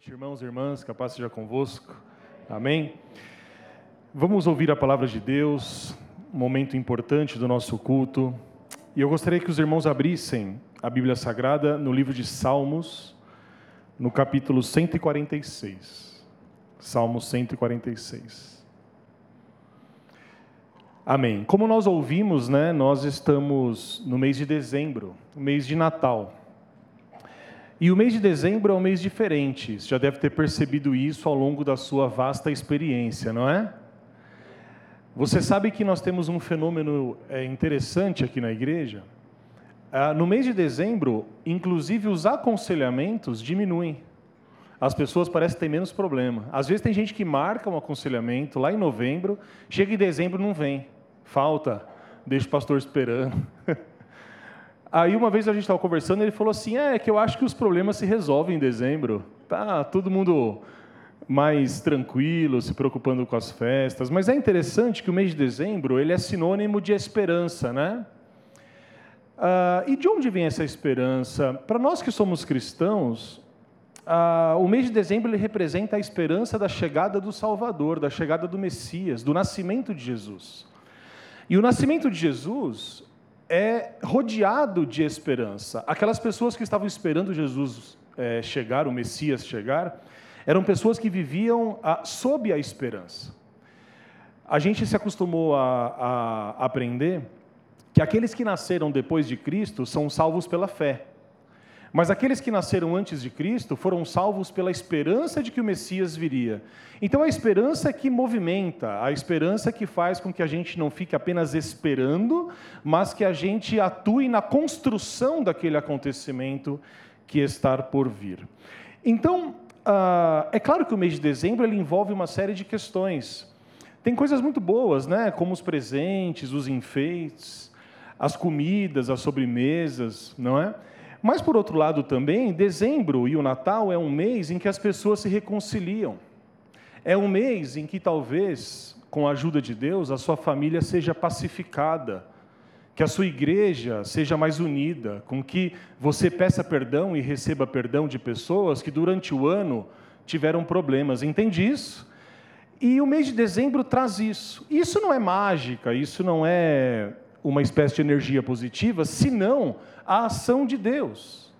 noite, irmãos e irmãs, que a paz seja convosco. Amém. Vamos ouvir a palavra de Deus, um momento importante do nosso culto. E eu gostaria que os irmãos abrissem a Bíblia Sagrada no livro de Salmos, no capítulo 146. Salmos 146. Amém. Como nós ouvimos, né, nós estamos no mês de dezembro, o mês de Natal. E o mês de dezembro é um mês diferente. Você já deve ter percebido isso ao longo da sua vasta experiência, não é? Você sabe que nós temos um fenômeno é, interessante aqui na igreja. Ah, no mês de dezembro, inclusive os aconselhamentos diminuem. As pessoas parecem ter menos problema. Às vezes tem gente que marca um aconselhamento lá em novembro, chega em dezembro não vem. Falta, deixa o pastor esperando. Aí uma vez a gente estava conversando, ele falou assim: é que eu acho que os problemas se resolvem em dezembro. Tá todo mundo mais tranquilo, se preocupando com as festas. Mas é interessante que o mês de dezembro ele é sinônimo de esperança, né? Ah, e de onde vem essa esperança? Para nós que somos cristãos, ah, o mês de dezembro ele representa a esperança da chegada do Salvador, da chegada do Messias, do nascimento de Jesus. E o nascimento de Jesus é rodeado de esperança. Aquelas pessoas que estavam esperando Jesus é, chegar, o Messias chegar, eram pessoas que viviam a, sob a esperança. A gente se acostumou a, a aprender que aqueles que nasceram depois de Cristo são salvos pela fé. Mas aqueles que nasceram antes de Cristo foram salvos pela esperança de que o Messias viria. Então a esperança que movimenta, a esperança que faz com que a gente não fique apenas esperando, mas que a gente atue na construção daquele acontecimento que está por vir. Então, uh, é claro que o mês de dezembro ele envolve uma série de questões. Tem coisas muito boas, né? como os presentes, os enfeites, as comidas, as sobremesas, não é? Mas, por outro lado, também, dezembro e o Natal é um mês em que as pessoas se reconciliam. É um mês em que talvez, com a ajuda de Deus, a sua família seja pacificada, que a sua igreja seja mais unida, com que você peça perdão e receba perdão de pessoas que durante o ano tiveram problemas. Entende isso? E o mês de dezembro traz isso. Isso não é mágica, isso não é uma espécie de energia positiva, senão a ação de Deus.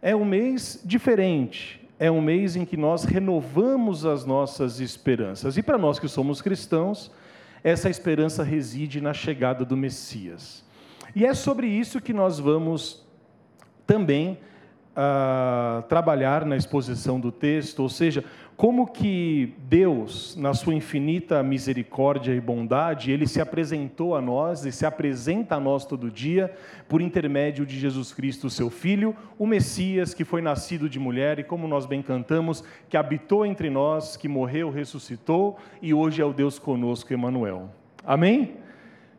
É um mês diferente, é um mês em que nós renovamos as nossas esperanças. E para nós que somos cristãos, essa esperança reside na chegada do Messias. E é sobre isso que nós vamos também uh, trabalhar na exposição do texto, ou seja, como que Deus, na sua infinita misericórdia e bondade, ele se apresentou a nós e se apresenta a nós todo dia por intermédio de Jesus Cristo, seu filho, o Messias que foi nascido de mulher e como nós bem cantamos, que habitou entre nós, que morreu, ressuscitou e hoje é o Deus conosco, Emanuel. Amém?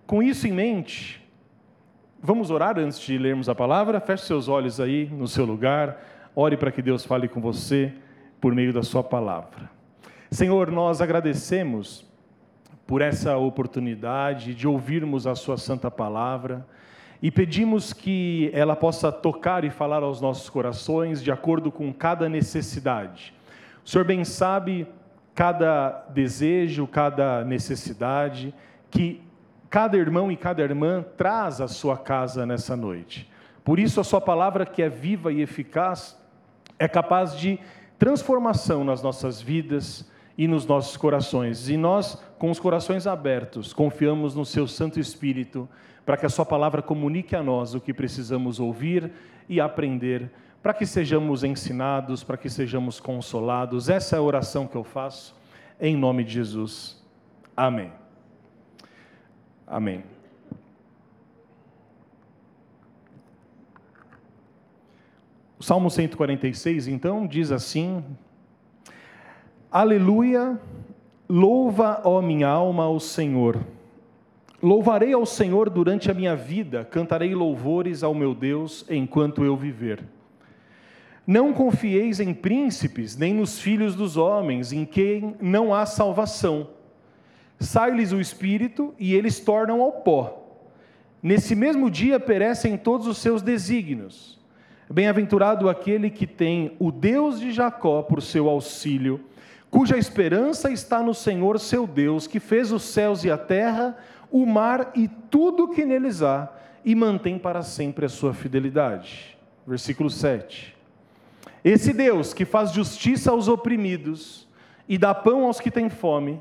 Com isso em mente, vamos orar antes de lermos a palavra? Feche seus olhos aí no seu lugar. Ore para que Deus fale com você por meio da Sua palavra. Senhor, nós agradecemos por essa oportunidade de ouvirmos a Sua santa palavra e pedimos que ela possa tocar e falar aos nossos corações de acordo com cada necessidade. O Senhor bem sabe cada desejo, cada necessidade que cada irmão e cada irmã traz à sua casa nessa noite. Por isso, a Sua palavra, que é viva e eficaz, é capaz de transformação nas nossas vidas e nos nossos corações. E nós, com os corações abertos, confiamos no Seu Santo Espírito para que a Sua palavra comunique a nós o que precisamos ouvir e aprender, para que sejamos ensinados, para que sejamos consolados. Essa é a oração que eu faço, em nome de Jesus. Amém. Amém. O Salmo 146, então, diz assim: Aleluia, louva, ó minha alma, ao Senhor. Louvarei ao Senhor durante a minha vida, cantarei louvores ao meu Deus enquanto eu viver. Não confieis em príncipes, nem nos filhos dos homens, em quem não há salvação. Sai-lhes o espírito e eles tornam ao pó. Nesse mesmo dia perecem todos os seus desígnios. Bem-aventurado aquele que tem o Deus de Jacó por seu auxílio, cuja esperança está no Senhor seu Deus, que fez os céus e a terra, o mar e tudo que neles há, e mantém para sempre a sua fidelidade. Versículo 7. Esse Deus que faz justiça aos oprimidos e dá pão aos que têm fome,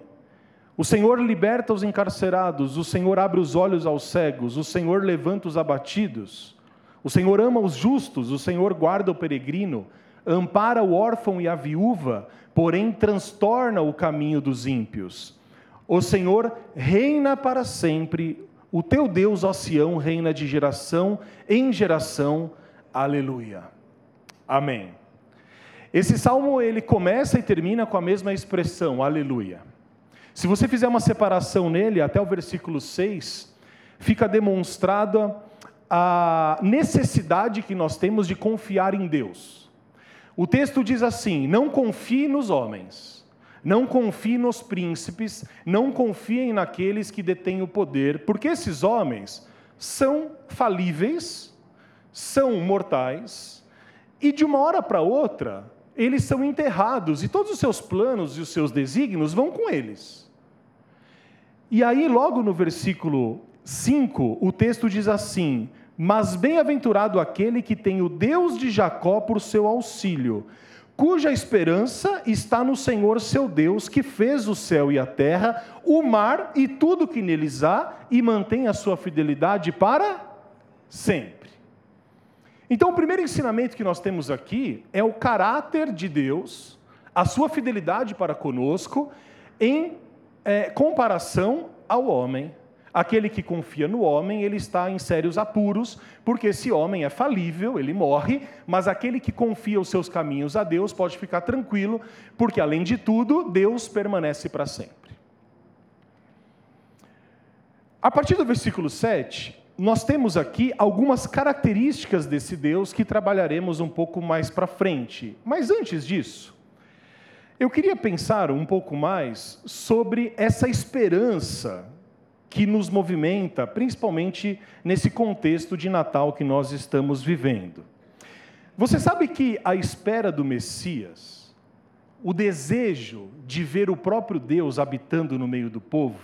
o Senhor liberta os encarcerados, o Senhor abre os olhos aos cegos, o Senhor levanta os abatidos, o Senhor ama os justos, o Senhor guarda o peregrino, ampara o órfão e a viúva, porém transtorna o caminho dos ímpios. O Senhor reina para sempre, o teu Deus, ó Sião, reina de geração em geração. Aleluia. Amém. Esse salmo ele começa e termina com a mesma expressão, aleluia. Se você fizer uma separação nele, até o versículo 6, fica demonstrada a necessidade que nós temos de confiar em Deus. O texto diz assim: não confie nos homens, não confie nos príncipes, não confiem naqueles que detêm o poder, porque esses homens são falíveis, são mortais, e de uma hora para outra eles são enterrados e todos os seus planos e os seus desígnios vão com eles. E aí, logo no versículo 5, o texto diz assim: Mas bem-aventurado aquele que tem o Deus de Jacó por seu auxílio, cuja esperança está no Senhor seu Deus, que fez o céu e a terra, o mar e tudo que neles há, e mantém a sua fidelidade para sempre. Então, o primeiro ensinamento que nós temos aqui é o caráter de Deus, a sua fidelidade para conosco, em é, comparação ao homem. Aquele que confia no homem, ele está em sérios apuros, porque esse homem é falível, ele morre, mas aquele que confia os seus caminhos a Deus pode ficar tranquilo, porque além de tudo, Deus permanece para sempre. A partir do versículo 7, nós temos aqui algumas características desse Deus que trabalharemos um pouco mais para frente. Mas antes disso, eu queria pensar um pouco mais sobre essa esperança que nos movimenta, principalmente nesse contexto de Natal que nós estamos vivendo. Você sabe que a espera do Messias, o desejo de ver o próprio Deus habitando no meio do povo,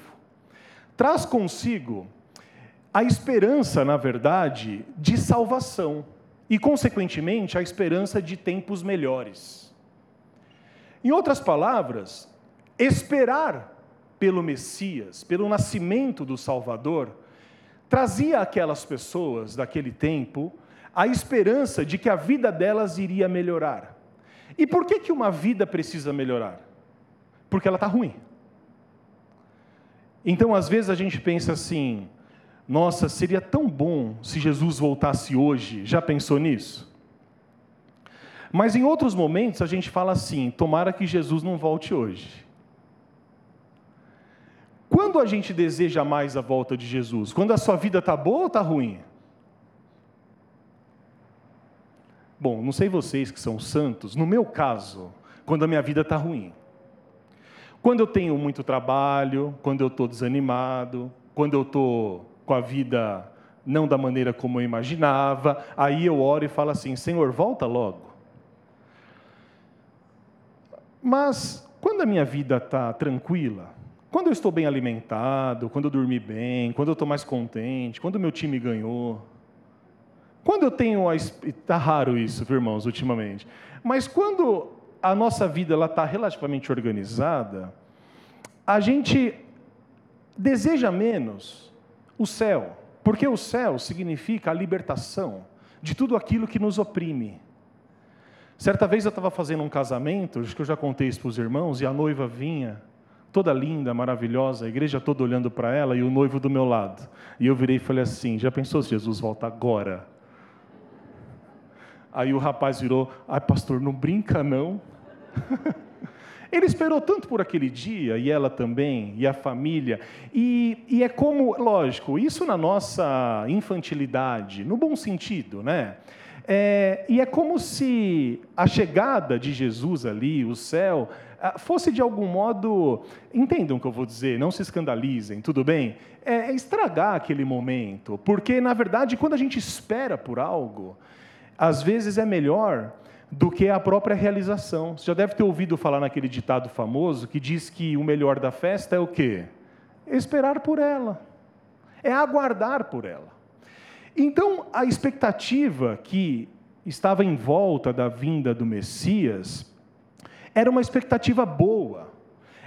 traz consigo a esperança, na verdade, de salvação e, consequentemente, a esperança de tempos melhores. Em outras palavras, esperar pelo Messias, pelo nascimento do Salvador, trazia àquelas pessoas daquele tempo a esperança de que a vida delas iria melhorar. E por que, que uma vida precisa melhorar? Porque ela está ruim. Então, às vezes, a gente pensa assim: nossa, seria tão bom se Jesus voltasse hoje. Já pensou nisso? Mas em outros momentos a gente fala assim: tomara que Jesus não volte hoje. Quando a gente deseja mais a volta de Jesus? Quando a sua vida está boa ou está ruim? Bom, não sei vocês que são santos, no meu caso, quando a minha vida está ruim. Quando eu tenho muito trabalho, quando eu estou desanimado, quando eu estou com a vida não da maneira como eu imaginava. Aí eu oro e falo assim: Senhor, volta logo. Mas quando a minha vida está tranquila, quando eu estou bem alimentado, quando eu dormi bem, quando eu estou mais contente, quando o meu time ganhou, quando eu tenho a. Está raro isso, irmãos, ultimamente. Mas quando a nossa vida está relativamente organizada, a gente deseja menos o céu, porque o céu significa a libertação de tudo aquilo que nos oprime. Certa vez eu estava fazendo um casamento, acho que eu já contei isso para os irmãos, e a noiva vinha, toda linda, maravilhosa, a igreja toda olhando para ela e o noivo do meu lado. E eu virei e falei assim: já pensou se Jesus volta agora? Aí o rapaz virou: ai, pastor, não brinca não. Ele esperou tanto por aquele dia, e ela também, e a família. E, e é como, lógico, isso na nossa infantilidade, no bom sentido, né? É, e é como se a chegada de Jesus ali, o céu, fosse de algum modo, entendam o que eu vou dizer, não se escandalizem, tudo bem? É, é estragar aquele momento, porque na verdade, quando a gente espera por algo, às vezes é melhor do que a própria realização. Você já deve ter ouvido falar naquele ditado famoso que diz que o melhor da festa é o quê? Esperar por ela. É aguardar por ela. Então, a expectativa que estava em volta da vinda do Messias era uma expectativa boa.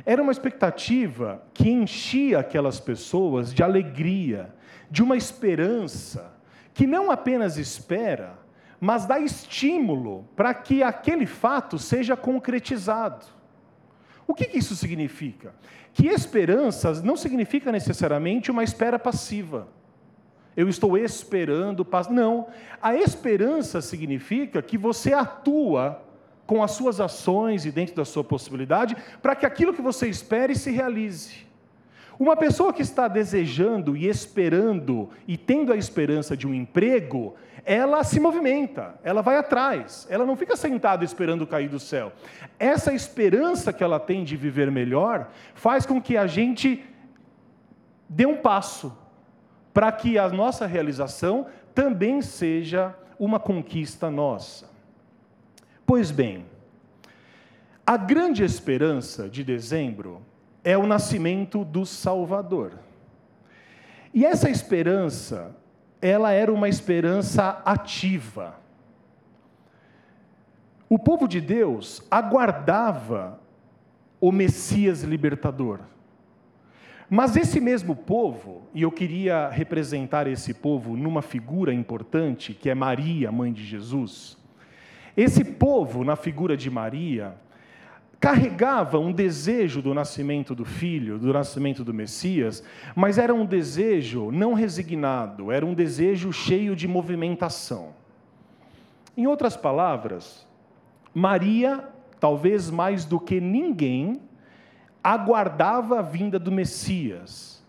Era uma expectativa que enchia aquelas pessoas de alegria, de uma esperança, que não apenas espera, mas dá estímulo para que aquele fato seja concretizado. O que, isso significa? Que esperança não significa necessariamente uma espera passiva. Eu estou esperando, não. A esperança significa que você atua com as suas ações e dentro da sua possibilidade para que aquilo que você espere se realize. Uma pessoa que está desejando e esperando e tendo a esperança de um emprego, ela se movimenta, ela vai atrás, ela não fica sentada esperando cair do céu. Essa esperança que ela tem de viver melhor faz com que a gente dê um passo para que a nossa realização também seja uma conquista nossa. Pois bem, a grande esperança de dezembro é o nascimento do Salvador. E essa esperança ela era uma esperança ativa. O povo de Deus aguardava o Messias libertador. Mas esse mesmo povo, e eu queria representar esse povo numa figura importante, que é Maria, mãe de Jesus. Esse povo, na figura de Maria, carregava um desejo do nascimento do filho, do nascimento do Messias, mas era um desejo não resignado, era um desejo cheio de movimentação. Em outras palavras, Maria, talvez mais do que ninguém, aguardava a vinda do Messias,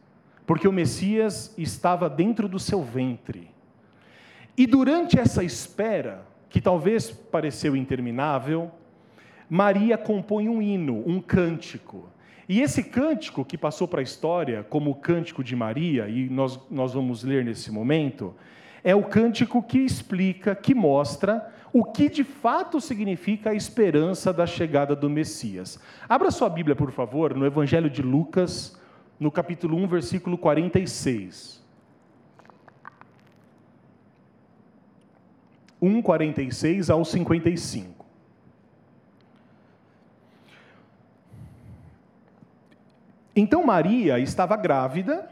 porque o Messias estava dentro do seu ventre. E durante essa espera, que talvez pareceu interminável, Maria compõe um hino, um cântico. E esse cântico, que passou para a história como o cântico de Maria, e nós, nós vamos ler nesse momento, é o cântico que explica, que mostra o que de fato significa a esperança da chegada do Messias. Abra sua Bíblia, por favor, no Evangelho de Lucas, no capítulo 1, versículo 46. 1, 46 ao 55. Então Maria estava grávida,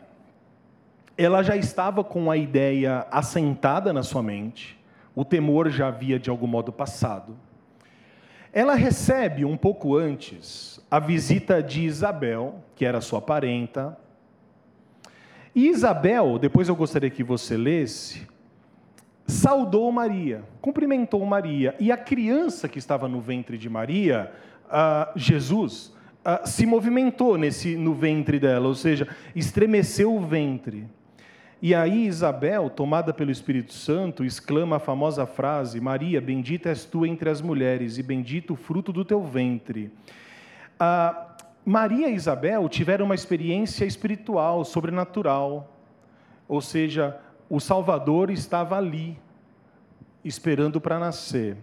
ela já estava com a ideia assentada na sua mente, o temor já havia de algum modo passado. Ela recebe um pouco antes a visita de Isabel, que era sua parenta. E Isabel, depois eu gostaria que você lesse, saudou Maria, cumprimentou Maria, e a criança que estava no ventre de Maria, uh, Jesus, uh, se movimentou nesse, no ventre dela, ou seja, estremeceu o ventre. E aí Isabel, tomada pelo Espírito Santo, exclama a famosa frase: Maria, bendita és tu entre as mulheres, e bendito o fruto do teu ventre. Uh, Maria e Isabel tiveram uma experiência espiritual, sobrenatural, ou seja, o Salvador estava ali, esperando para nascer.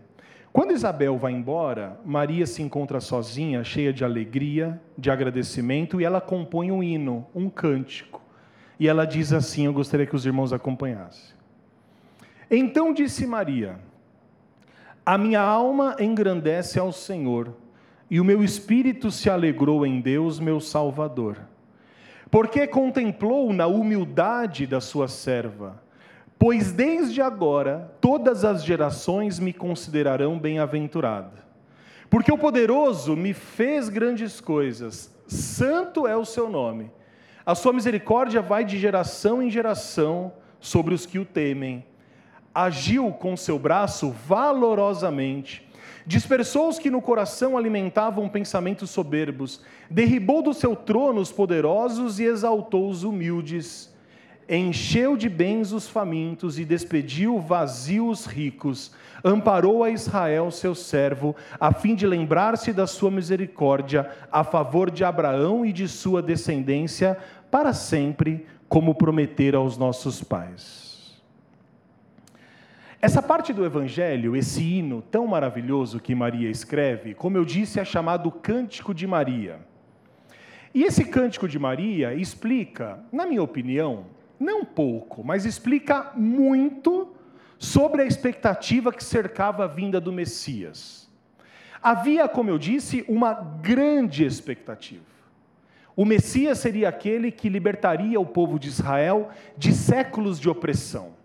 Quando Isabel vai embora, Maria se encontra sozinha, cheia de alegria, de agradecimento, e ela compõe um hino, um cântico. E ela diz assim: Eu gostaria que os irmãos acompanhassem. Então disse Maria: A minha alma engrandece ao Senhor, e o meu espírito se alegrou em Deus, meu Salvador, porque contemplou na humildade da sua serva Pois desde agora todas as gerações me considerarão bem-aventurada. Porque o poderoso me fez grandes coisas, santo é o seu nome. A sua misericórdia vai de geração em geração sobre os que o temem. Agiu com seu braço valorosamente, dispersou os que no coração alimentavam pensamentos soberbos, derribou do seu trono os poderosos e exaltou os humildes encheu de bens os famintos e despediu vazios os ricos, amparou a Israel, seu servo, a fim de lembrar-se da sua misericórdia a favor de Abraão e de sua descendência para sempre, como prometera aos nossos pais. Essa parte do Evangelho, esse hino tão maravilhoso que Maria escreve, como eu disse, é chamado Cântico de Maria. E esse Cântico de Maria explica, na minha opinião, não pouco, mas explica muito sobre a expectativa que cercava a vinda do Messias. Havia, como eu disse, uma grande expectativa. O Messias seria aquele que libertaria o povo de Israel de séculos de opressão.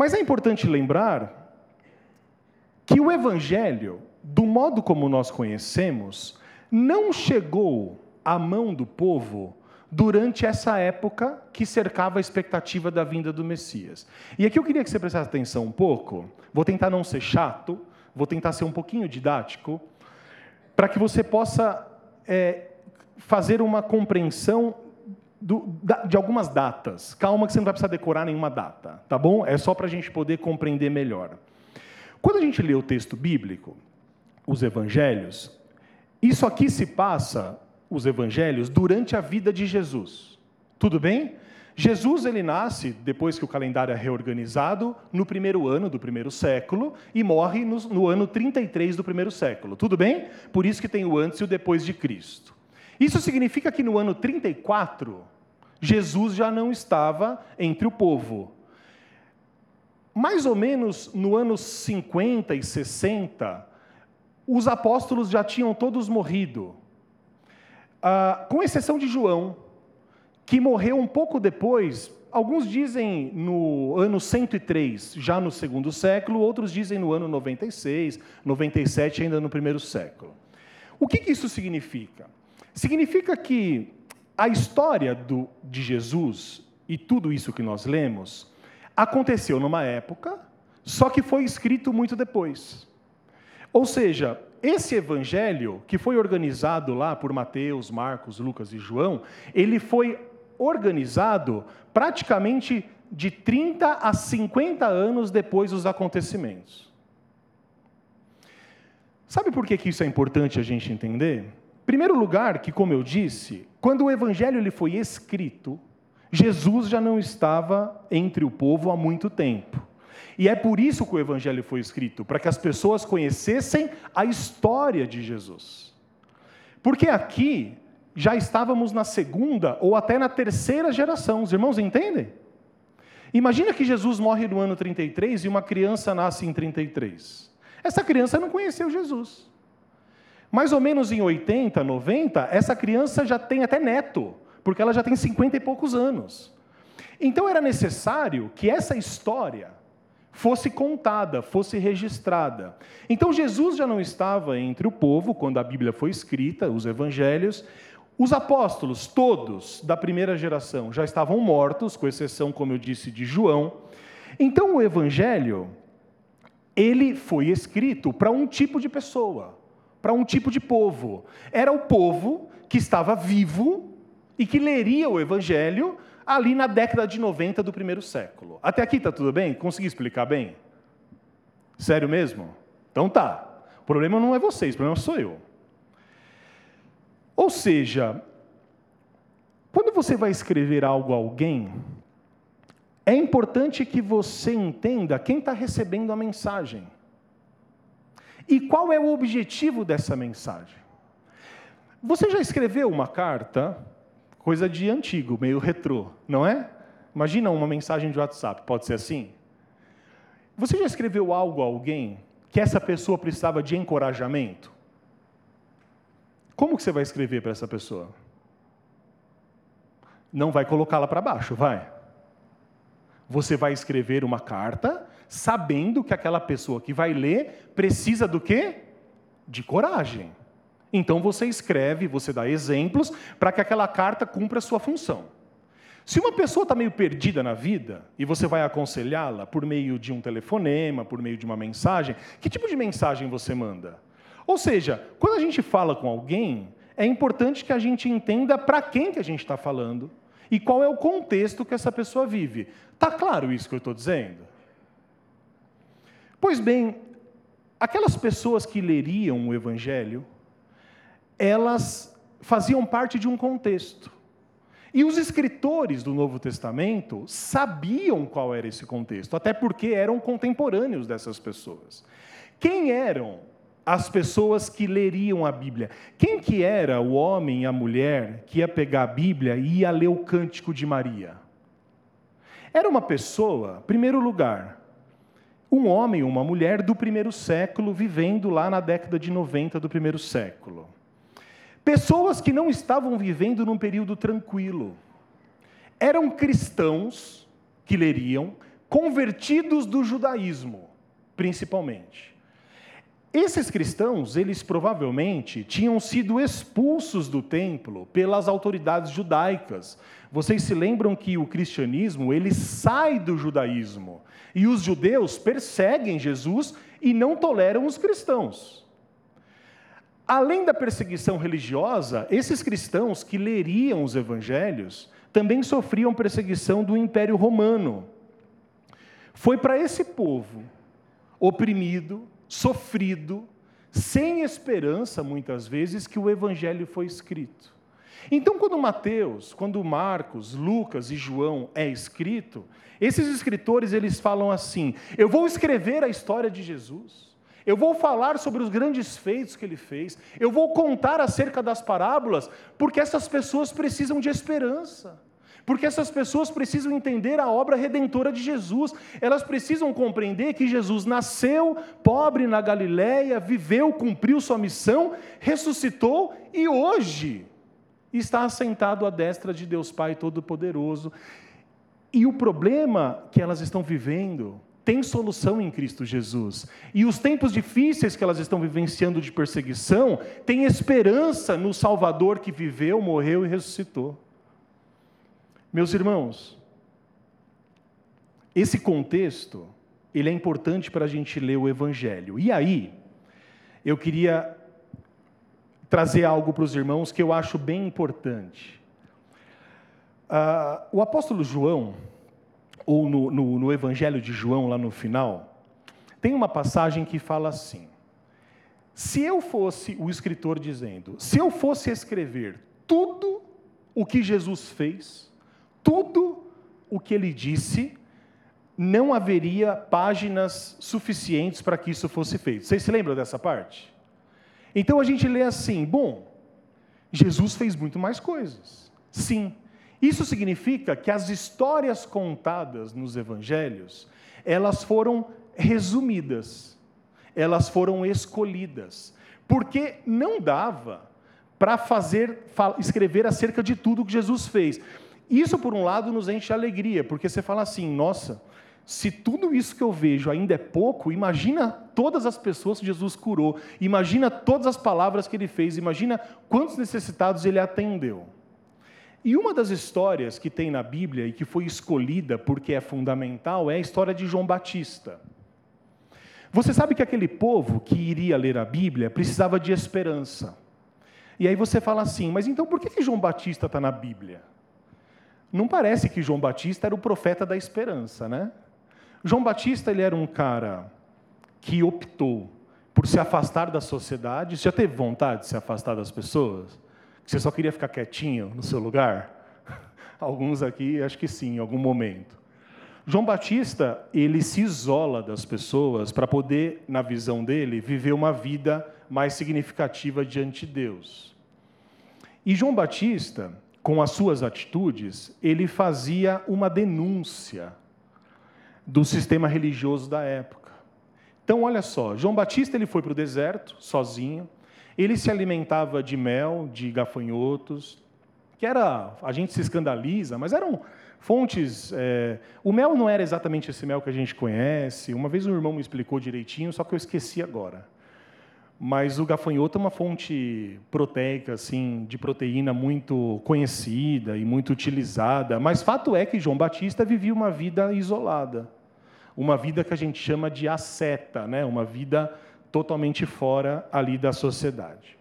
Mas é importante lembrar que o Evangelho, do modo como nós conhecemos, não chegou à mão do povo durante essa época que cercava a expectativa da vinda do Messias. E aqui eu queria que você prestasse atenção um pouco, vou tentar não ser chato, vou tentar ser um pouquinho didático, para que você possa é, fazer uma compreensão do, de algumas datas. Calma que você não vai precisar decorar nenhuma data, tá bom? É só para a gente poder compreender melhor. Quando a gente lê o texto bíblico, os evangelhos, isso aqui se passa os evangelhos durante a vida de Jesus. Tudo bem? Jesus ele nasce depois que o calendário é reorganizado no primeiro ano do primeiro século e morre no, no ano 33 do primeiro século. Tudo bem? Por isso que tem o antes e o depois de Cristo. Isso significa que no ano 34 Jesus já não estava entre o povo. Mais ou menos no ano 50 e 60, os apóstolos já tinham todos morrido. Ah, com exceção de João, que morreu um pouco depois, alguns dizem no ano 103, já no segundo século, outros dizem no ano 96, 97, ainda no primeiro século. O que, que isso significa? Significa que a história do, de Jesus e tudo isso que nós lemos aconteceu numa época, só que foi escrito muito depois. Ou seja, esse evangelho, que foi organizado lá por Mateus, Marcos, Lucas e João, ele foi organizado praticamente de 30 a 50 anos depois dos acontecimentos. Sabe por que, que isso é importante a gente entender? Primeiro lugar, que como eu disse, quando o evangelho ele foi escrito, Jesus já não estava entre o povo há muito tempo. E é por isso que o Evangelho foi escrito para que as pessoas conhecessem a história de Jesus. Porque aqui já estávamos na segunda ou até na terceira geração. Os irmãos entendem? Imagina que Jesus morre no ano 33 e uma criança nasce em 33. Essa criança não conheceu Jesus. Mais ou menos em 80, 90, essa criança já tem até neto, porque ela já tem 50 e poucos anos. Então era necessário que essa história fosse contada, fosse registrada. Então Jesus já não estava entre o povo quando a Bíblia foi escrita, os evangelhos. Os apóstolos, todos da primeira geração, já estavam mortos, com exceção, como eu disse, de João. Então o evangelho, ele foi escrito para um tipo de pessoa, para um tipo de povo. Era o povo que estava vivo e que leria o evangelho ali na década de 90 do primeiro século. Até aqui está tudo bem? Consegui explicar bem? Sério mesmo? Então tá. O problema não é vocês, o problema sou eu. Ou seja, quando você vai escrever algo a alguém, é importante que você entenda quem está recebendo a mensagem. E qual é o objetivo dessa mensagem? Você já escreveu uma carta coisa de antigo, meio retrô, não é? Imagina uma mensagem de WhatsApp, pode ser assim? Você já escreveu algo a alguém que essa pessoa precisava de encorajamento? Como que você vai escrever para essa pessoa? Não vai colocá-la para baixo, vai. Você vai escrever uma carta sabendo que aquela pessoa que vai ler precisa do quê? De coragem. Então você escreve, você dá exemplos para que aquela carta cumpra a sua função. Se uma pessoa está meio perdida na vida e você vai aconselhá-la por meio de um telefonema, por meio de uma mensagem, que tipo de mensagem você manda? Ou seja, quando a gente fala com alguém, é importante que a gente entenda para quem que a gente está falando e qual é o contexto que essa pessoa vive. Está claro isso que eu estou dizendo? Pois bem, aquelas pessoas que leriam o Evangelho, elas faziam parte de um contexto. E os escritores do Novo Testamento sabiam qual era esse contexto, até porque eram contemporâneos dessas pessoas. Quem eram as pessoas que leriam a Bíblia? Quem que era o homem e a mulher que ia pegar a Bíblia e ia ler o Cântico de Maria? Era uma pessoa, primeiro lugar, um homem ou uma mulher do primeiro século vivendo lá na década de 90 do primeiro século. Pessoas que não estavam vivendo num período tranquilo. Eram cristãos que leriam, convertidos do judaísmo, principalmente. Esses cristãos, eles provavelmente tinham sido expulsos do templo pelas autoridades judaicas. Vocês se lembram que o cristianismo, ele sai do judaísmo, e os judeus perseguem Jesus e não toleram os cristãos. Além da perseguição religiosa, esses cristãos que leriam os evangelhos também sofriam perseguição do Império Romano. Foi para esse povo oprimido, sofrido, sem esperança, muitas vezes, que o evangelho foi escrito. Então, quando Mateus, quando Marcos, Lucas e João é escrito, esses escritores eles falam assim: eu vou escrever a história de Jesus. Eu vou falar sobre os grandes feitos que ele fez. Eu vou contar acerca das parábolas, porque essas pessoas precisam de esperança. Porque essas pessoas precisam entender a obra redentora de Jesus. Elas precisam compreender que Jesus nasceu pobre na Galiléia, viveu, cumpriu sua missão, ressuscitou e hoje está assentado à destra de Deus Pai Todo-Poderoso. E o problema que elas estão vivendo tem solução em Cristo Jesus. E os tempos difíceis que elas estão vivenciando de perseguição têm esperança no Salvador que viveu, morreu e ressuscitou. Meus irmãos, esse contexto, ele é importante para a gente ler o Evangelho. E aí, eu queria trazer algo para os irmãos que eu acho bem importante. Uh, o apóstolo João, ou no, no, no Evangelho de João, lá no final, tem uma passagem que fala assim: se eu fosse o escritor dizendo, se eu fosse escrever tudo o que Jesus fez, tudo o que ele disse, não haveria páginas suficientes para que isso fosse feito. Vocês se lembram dessa parte? Então a gente lê assim: bom, Jesus fez muito mais coisas. Sim, isso significa que as histórias contadas nos evangelhos, elas foram resumidas, elas foram escolhidas, porque não dava para fazer escrever acerca de tudo que Jesus fez. Isso por um lado nos enche alegria, porque você fala assim: "Nossa, se tudo isso que eu vejo ainda é pouco, imagina todas as pessoas que Jesus curou, imagina todas as palavras que ele fez, imagina quantos necessitados ele atendeu. E uma das histórias que tem na Bíblia e que foi escolhida porque é fundamental é a história de João Batista. Você sabe que aquele povo que iria ler a Bíblia precisava de esperança. E aí você fala assim, mas então por que, João Batista está na Bíblia? Não parece que João Batista era o profeta da esperança, né? João Batista ele era um cara que optou por se afastar da sociedade. Você já teve vontade de se afastar das pessoas? Você só queria ficar quietinho no seu lugar? Alguns aqui, acho que sim, em algum momento. João Batista, ele se isola das pessoas para poder, na visão dele, viver uma vida mais significativa diante de Deus. E João Batista, com as suas atitudes, ele fazia uma denúncia do sistema religioso da época. Então, olha só, João Batista ele foi para o deserto sozinho, ele se alimentava de mel, de gafanhotos, que era, a gente se escandaliza, mas eram fontes. É, o mel não era exatamente esse mel que a gente conhece. Uma vez um irmão me explicou direitinho, só que eu esqueci agora. Mas o gafanhoto é uma fonte proteica, assim, de proteína muito conhecida e muito utilizada. Mas fato é que João Batista vivia uma vida isolada, uma vida que a gente chama de asceta, né? Uma vida totalmente fora ali da sociedade.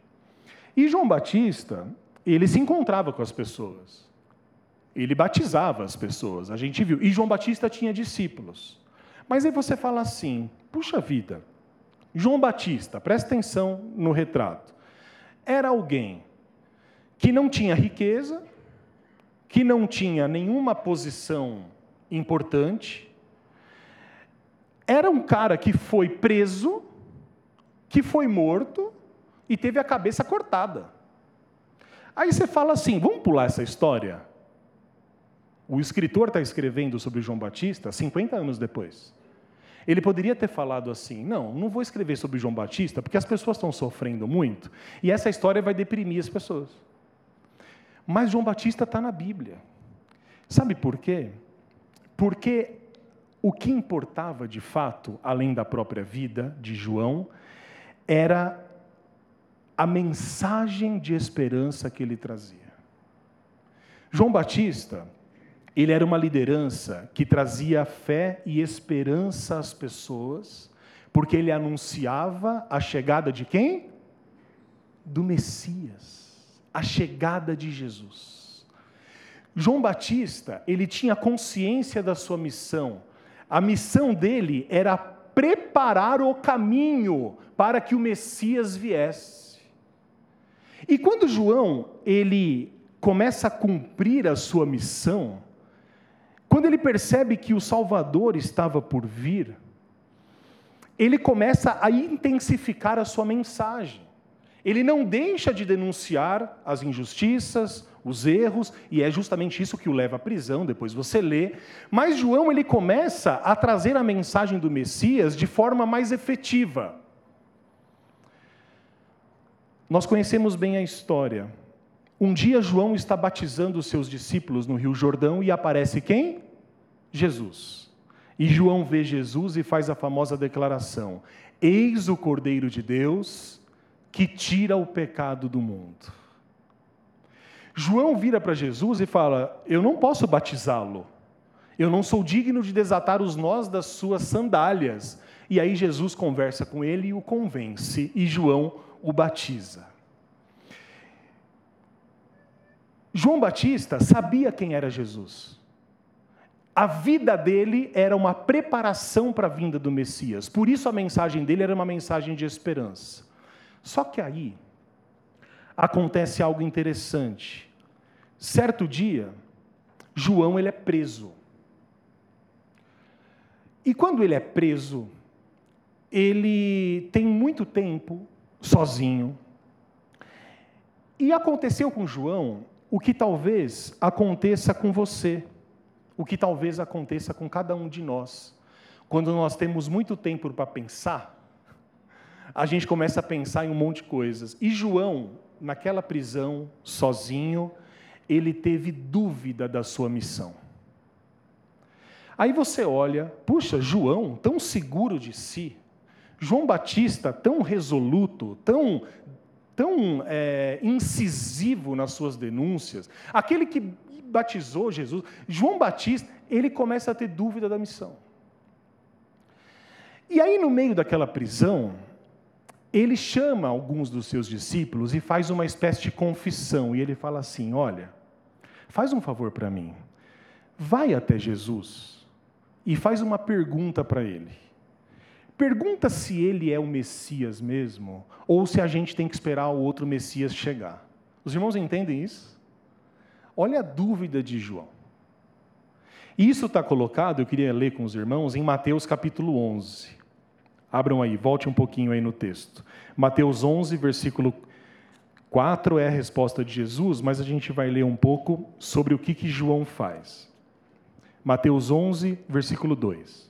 E João Batista, ele se encontrava com as pessoas. Ele batizava as pessoas, a gente viu. E João Batista tinha discípulos. Mas aí você fala assim: puxa vida, João Batista, presta atenção no retrato. Era alguém que não tinha riqueza, que não tinha nenhuma posição importante, era um cara que foi preso, que foi morto e teve a cabeça cortada. Aí você fala assim: vamos pular essa história? O escritor está escrevendo sobre João Batista 50 anos depois. Ele poderia ter falado assim: não, não vou escrever sobre João Batista porque as pessoas estão sofrendo muito e essa história vai deprimir as pessoas. Mas João Batista está na Bíblia. Sabe por quê? Porque o que importava de fato, além da própria vida de João, era a mensagem de esperança que ele trazia. João Batista, ele era uma liderança que trazia fé e esperança às pessoas, porque ele anunciava a chegada de quem? Do Messias a chegada de Jesus. João Batista, ele tinha consciência da sua missão. A missão dele era preparar o caminho para que o Messias viesse. E quando João, ele começa a cumprir a sua missão, quando ele percebe que o Salvador estava por vir, ele começa a intensificar a sua mensagem. Ele não deixa de denunciar as injustiças, os erros, e é justamente isso que o leva à prisão, depois você lê. Mas João ele começa a trazer a mensagem do Messias de forma mais efetiva. Nós conhecemos bem a história. Um dia João está batizando os seus discípulos no Rio Jordão e aparece quem? Jesus. E João vê Jesus e faz a famosa declaração: Eis o Cordeiro de Deus que tira o pecado do mundo. João vira para Jesus e fala: Eu não posso batizá-lo. Eu não sou digno de desatar os nós das suas sandálias. E aí Jesus conversa com ele e o convence, e João o batiza. João Batista sabia quem era Jesus. A vida dele era uma preparação para a vinda do Messias. Por isso a mensagem dele era uma mensagem de esperança. Só que aí acontece algo interessante. Certo dia, João ele é preso. E quando ele é preso, ele tem muito tempo sozinho. E aconteceu com João o que talvez aconteça com você, o que talvez aconteça com cada um de nós. Quando nós temos muito tempo para pensar, a gente começa a pensar em um monte de coisas. E João, naquela prisão, sozinho, ele teve dúvida da sua missão. Aí você olha, puxa, João, tão seguro de si, João Batista, tão resoluto, tão, tão é, incisivo nas suas denúncias, aquele que batizou Jesus, João Batista, ele começa a ter dúvida da missão. E aí, no meio daquela prisão, ele chama alguns dos seus discípulos e faz uma espécie de confissão. E ele fala assim: Olha, faz um favor para mim. Vai até Jesus e faz uma pergunta para ele. Pergunta se ele é o Messias mesmo ou se a gente tem que esperar o outro Messias chegar. Os irmãos entendem isso? Olha a dúvida de João. Isso está colocado, eu queria ler com os irmãos, em Mateus capítulo 11. Abram aí, volte um pouquinho aí no texto. Mateus 11, versículo 4 é a resposta de Jesus, mas a gente vai ler um pouco sobre o que, que João faz. Mateus 11, versículo 2.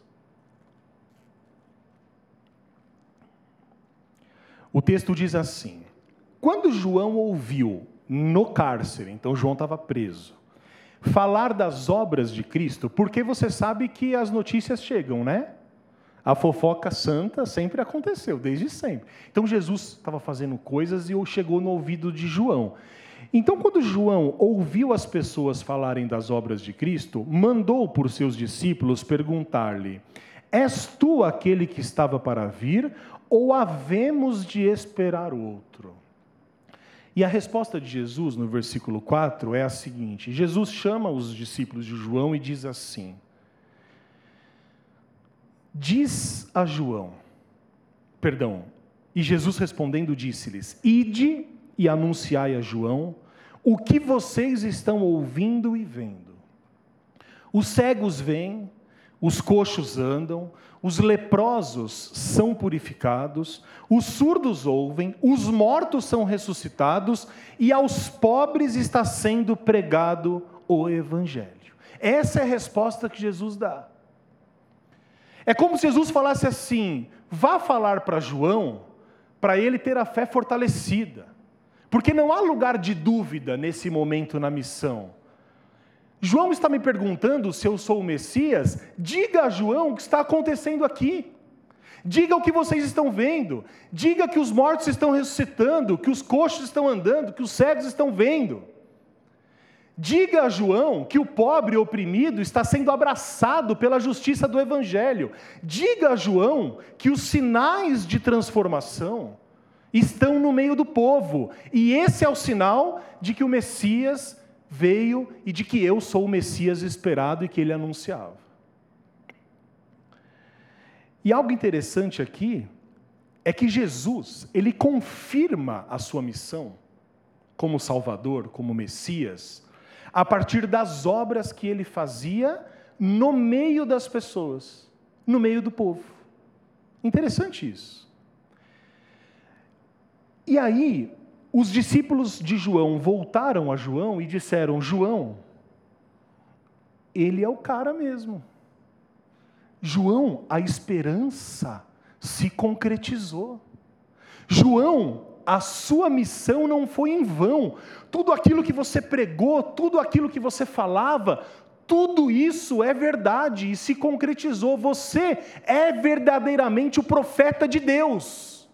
O texto diz assim: Quando João ouviu no cárcere, então João estava preso, falar das obras de Cristo, porque você sabe que as notícias chegam, né? A fofoca santa sempre aconteceu, desde sempre. Então Jesus estava fazendo coisas e chegou no ouvido de João. Então, quando João ouviu as pessoas falarem das obras de Cristo, mandou por seus discípulos perguntar-lhe: És tu aquele que estava para vir, ou havemos de esperar outro? E a resposta de Jesus, no versículo 4, é a seguinte: Jesus chama os discípulos de João e diz assim: Diz a João, perdão, e Jesus respondendo disse-lhes: Ide e anunciai a João o que vocês estão ouvindo e vendo. Os cegos vêm, os coxos andam, os leprosos são purificados, os surdos ouvem, os mortos são ressuscitados e aos pobres está sendo pregado o Evangelho. Essa é a resposta que Jesus dá. É como se Jesus falasse assim: vá falar para João, para ele ter a fé fortalecida, porque não há lugar de dúvida nesse momento na missão. João está me perguntando se eu sou o Messias. Diga a João o que está acontecendo aqui. Diga o que vocês estão vendo. Diga que os mortos estão ressuscitando, que os coxos estão andando, que os cegos estão vendo. Diga a João que o pobre oprimido está sendo abraçado pela justiça do Evangelho. Diga a João que os sinais de transformação estão no meio do povo. E esse é o sinal de que o Messias veio e de que eu sou o Messias esperado e que ele anunciava. E algo interessante aqui é que Jesus, ele confirma a sua missão como Salvador, como Messias, a partir das obras que ele fazia no meio das pessoas, no meio do povo. Interessante isso. E aí, os discípulos de João voltaram a João e disseram: João, ele é o cara mesmo. João, a esperança se concretizou. João, a sua missão não foi em vão. Tudo aquilo que você pregou, tudo aquilo que você falava, tudo isso é verdade e se concretizou. Você é verdadeiramente o profeta de Deus.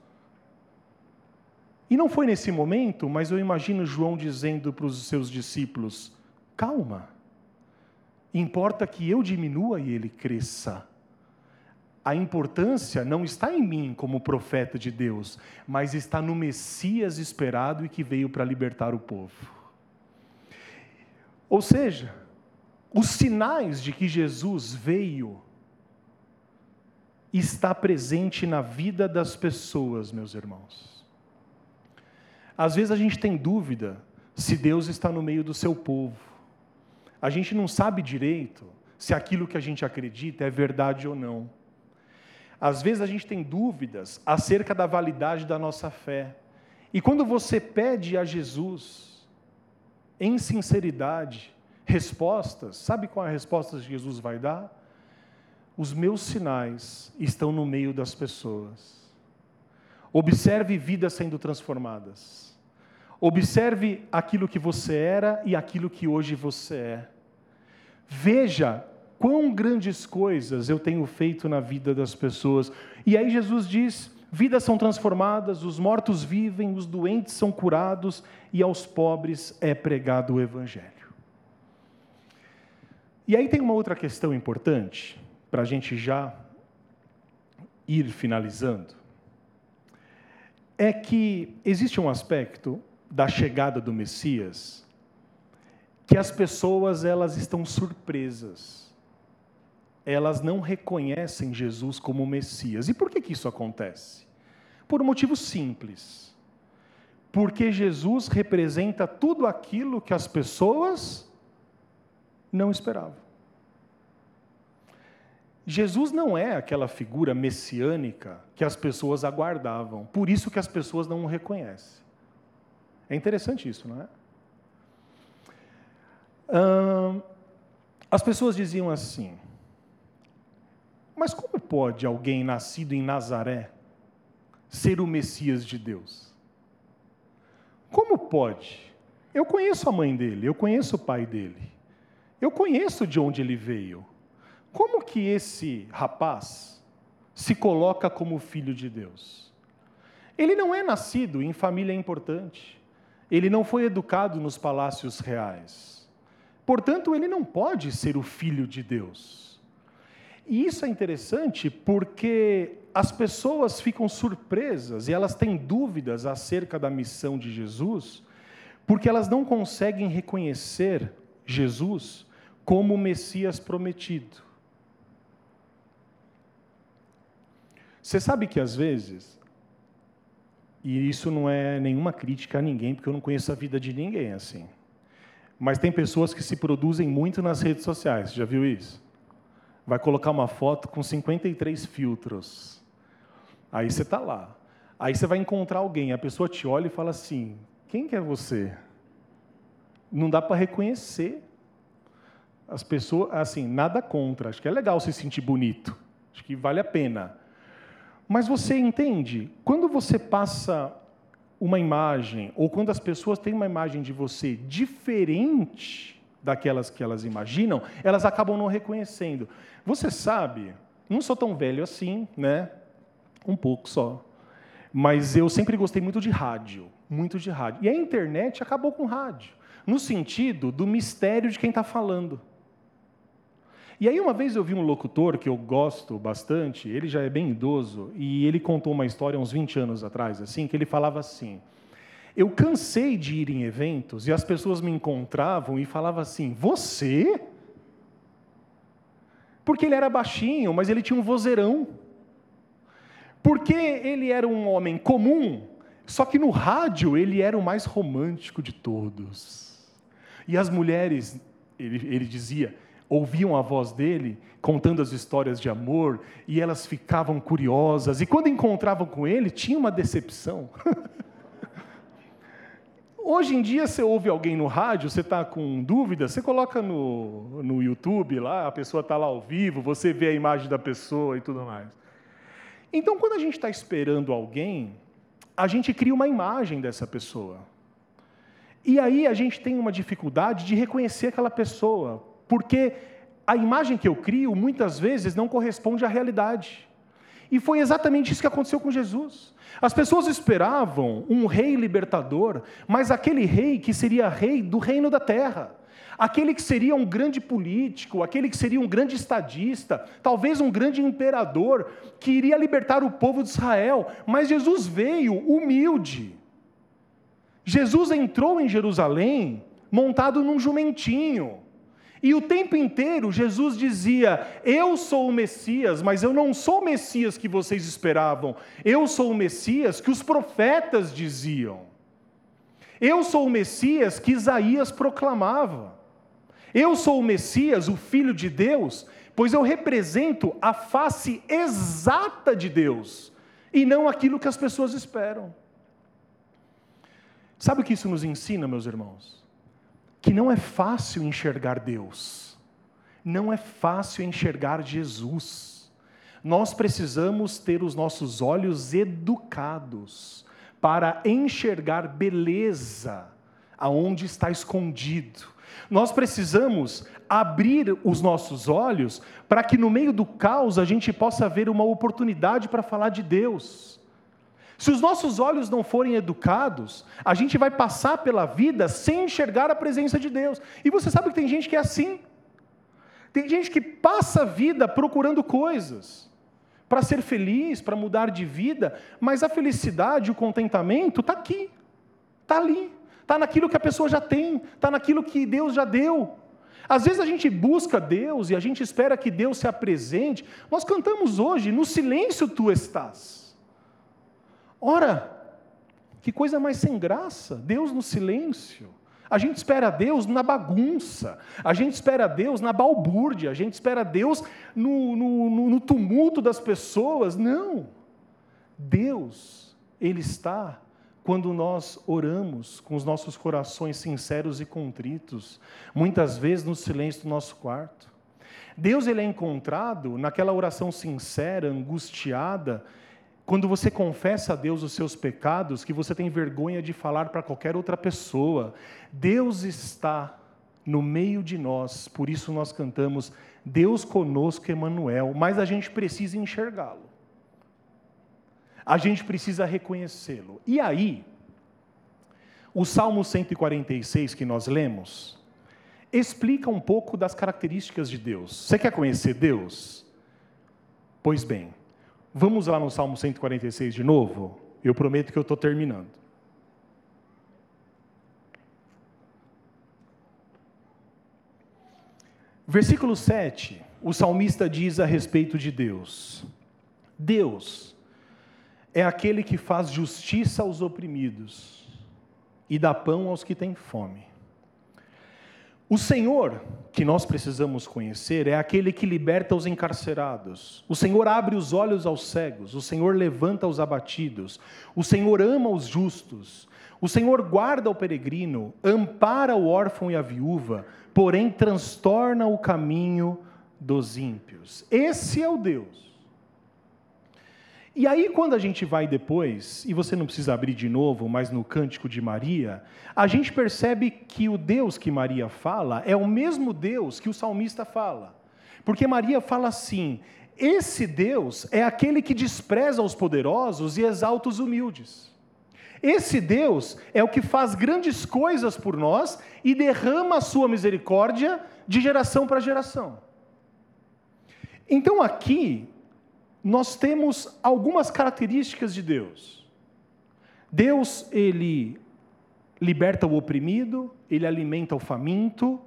E não foi nesse momento, mas eu imagino João dizendo para os seus discípulos: calma, importa que eu diminua e ele cresça. A importância não está em mim como profeta de Deus, mas está no Messias esperado e que veio para libertar o povo. Ou seja, os sinais de que Jesus veio está presente na vida das pessoas, meus irmãos. Às vezes a gente tem dúvida se Deus está no meio do seu povo. A gente não sabe direito se aquilo que a gente acredita é verdade ou não. Às vezes a gente tem dúvidas acerca da validade da nossa fé. E quando você pede a Jesus, em sinceridade, respostas, sabe qual é a resposta que Jesus vai dar? Os meus sinais estão no meio das pessoas. Observe vidas sendo transformadas. Observe aquilo que você era e aquilo que hoje você é. Veja quão grandes coisas eu tenho feito na vida das pessoas. E aí Jesus diz: vidas são transformadas, os mortos vivem, os doentes são curados e aos pobres é pregado o Evangelho. E aí tem uma outra questão importante, para a gente já ir finalizando. É que existe um aspecto da chegada do Messias que as pessoas elas estão surpresas. Elas não reconhecem Jesus como Messias. E por que, que isso acontece? Por um motivo simples. Porque Jesus representa tudo aquilo que as pessoas não esperavam. Jesus não é aquela figura messiânica que as pessoas aguardavam, por isso que as pessoas não o reconhecem. É interessante isso, não é? As pessoas diziam assim: Mas como pode alguém nascido em Nazaré ser o Messias de Deus? Como pode? Eu conheço a mãe dele, eu conheço o pai dele, eu conheço de onde ele veio. Como que esse rapaz se coloca como filho de Deus? Ele não é nascido em família importante. Ele não foi educado nos palácios reais. Portanto, ele não pode ser o filho de Deus. E isso é interessante porque as pessoas ficam surpresas e elas têm dúvidas acerca da missão de Jesus, porque elas não conseguem reconhecer Jesus como o Messias prometido. Você sabe que às vezes E isso não é nenhuma crítica a ninguém, porque eu não conheço a vida de ninguém assim. Mas tem pessoas que se produzem muito nas redes sociais, já viu isso? Vai colocar uma foto com 53 filtros. Aí você está lá. Aí você vai encontrar alguém, a pessoa te olha e fala assim: quem que é você? Não dá para reconhecer. As pessoas, assim, nada contra. Acho que é legal se sentir bonito. Acho que vale a pena. Mas você entende? Quando você passa uma imagem, ou quando as pessoas têm uma imagem de você diferente daquelas que elas imaginam, elas acabam não reconhecendo. Você sabe, não sou tão velho assim, né? Um pouco só. Mas eu sempre gostei muito de rádio, muito de rádio. E a internet acabou com rádio, no sentido do mistério de quem está falando. E aí uma vez eu vi um locutor que eu gosto bastante, ele já é bem idoso, e ele contou uma história uns 20 anos atrás, assim, que ele falava assim: Eu cansei de ir em eventos e as pessoas me encontravam e falavam assim: "Você?" Porque ele era baixinho, mas ele tinha um vozeirão. Porque ele era um homem comum, só que no rádio ele era o mais romântico de todos. E as mulheres, ele, ele dizia, ouviam a voz dele contando as histórias de amor e elas ficavam curiosas. E quando encontravam com ele, tinha uma decepção. Hoje em dia, você ouve alguém no rádio, você está com dúvida, você coloca no, no YouTube lá, a pessoa está lá ao vivo, você vê a imagem da pessoa e tudo mais. Então, quando a gente está esperando alguém, a gente cria uma imagem dessa pessoa. E aí a gente tem uma dificuldade de reconhecer aquela pessoa, porque a imagem que eu crio muitas vezes não corresponde à realidade. E foi exatamente isso que aconteceu com Jesus. As pessoas esperavam um rei libertador, mas aquele rei que seria rei do reino da terra. Aquele que seria um grande político, aquele que seria um grande estadista, talvez um grande imperador, que iria libertar o povo de Israel. Mas Jesus veio humilde. Jesus entrou em Jerusalém montado num jumentinho e o tempo inteiro Jesus dizia: Eu sou o Messias, mas eu não sou o Messias que vocês esperavam. Eu sou o Messias que os profetas diziam. Eu sou o Messias que Isaías proclamava. Eu sou o Messias, o Filho de Deus, pois eu represento a face exata de Deus e não aquilo que as pessoas esperam. Sabe o que isso nos ensina, meus irmãos? Que não é fácil enxergar Deus, não é fácil enxergar Jesus. Nós precisamos ter os nossos olhos educados para enxergar beleza aonde está escondido. Nós precisamos abrir os nossos olhos para que no meio do caos a gente possa ver uma oportunidade para falar de Deus. Se os nossos olhos não forem educados, a gente vai passar pela vida sem enxergar a presença de Deus. E você sabe que tem gente que é assim. Tem gente que passa a vida procurando coisas para ser feliz, para mudar de vida, mas a felicidade, o contentamento está aqui, está ali, está naquilo que a pessoa já tem, está naquilo que Deus já deu. Às vezes a gente busca Deus e a gente espera que Deus se apresente. Nós cantamos hoje, no silêncio tu estás. Ora, que coisa mais sem graça, Deus no silêncio. A gente espera Deus na bagunça, a gente espera Deus na balbúrdia, a gente espera Deus no, no, no tumulto das pessoas. Não. Deus, Ele está quando nós oramos com os nossos corações sinceros e contritos, muitas vezes no silêncio do nosso quarto. Deus ele é encontrado naquela oração sincera, angustiada, quando você confessa a Deus os seus pecados, que você tem vergonha de falar para qualquer outra pessoa, Deus está no meio de nós, por isso nós cantamos Deus conosco, Emanuel, mas a gente precisa enxergá-lo. A gente precisa reconhecê-lo. E aí, o Salmo 146 que nós lemos explica um pouco das características de Deus. Você quer conhecer Deus? Pois bem, Vamos lá no Salmo 146 de novo? Eu prometo que eu estou terminando. Versículo 7, o salmista diz a respeito de Deus: Deus é aquele que faz justiça aos oprimidos e dá pão aos que têm fome. O Senhor que nós precisamos conhecer é aquele que liberta os encarcerados. O Senhor abre os olhos aos cegos. O Senhor levanta os abatidos. O Senhor ama os justos. O Senhor guarda o peregrino, ampara o órfão e a viúva, porém transtorna o caminho dos ímpios. Esse é o Deus e aí, quando a gente vai depois, e você não precisa abrir de novo, mas no Cântico de Maria, a gente percebe que o Deus que Maria fala é o mesmo Deus que o salmista fala. Porque Maria fala assim: esse Deus é aquele que despreza os poderosos e exalta os humildes. Esse Deus é o que faz grandes coisas por nós e derrama a sua misericórdia de geração para geração. Então aqui nós temos algumas características de Deus. Deus, ele liberta o oprimido, ele alimenta o faminto,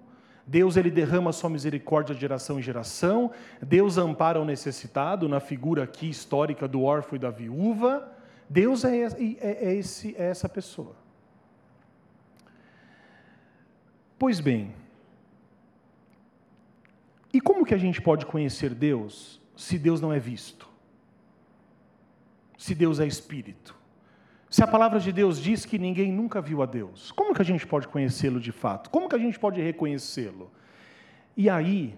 Deus ele derrama sua misericórdia de geração em geração, Deus ampara o necessitado, na figura aqui histórica do órfão e da viúva. Deus é, é, é, esse, é essa pessoa. Pois bem, e como que a gente pode conhecer Deus se Deus não é visto? Se Deus é espírito? Se a palavra de Deus diz que ninguém nunca viu a Deus, como que a gente pode conhecê-lo de fato? Como que a gente pode reconhecê-lo? E aí,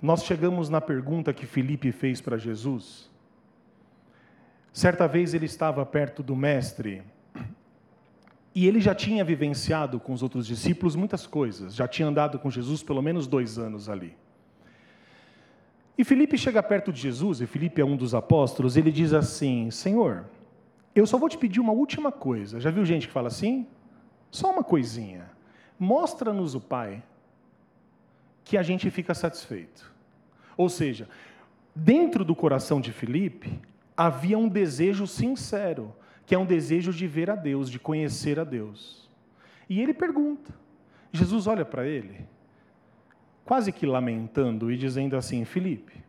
nós chegamos na pergunta que Felipe fez para Jesus. Certa vez ele estava perto do Mestre e ele já tinha vivenciado com os outros discípulos muitas coisas, já tinha andado com Jesus pelo menos dois anos ali. E Felipe chega perto de Jesus, e Felipe é um dos apóstolos, ele diz assim: Senhor, eu só vou te pedir uma última coisa. Já viu gente que fala assim? Só uma coisinha. Mostra-nos o Pai, que a gente fica satisfeito. Ou seja, dentro do coração de Felipe havia um desejo sincero, que é um desejo de ver a Deus, de conhecer a Deus. E ele pergunta. Jesus olha para ele quase que lamentando e dizendo assim: Felipe,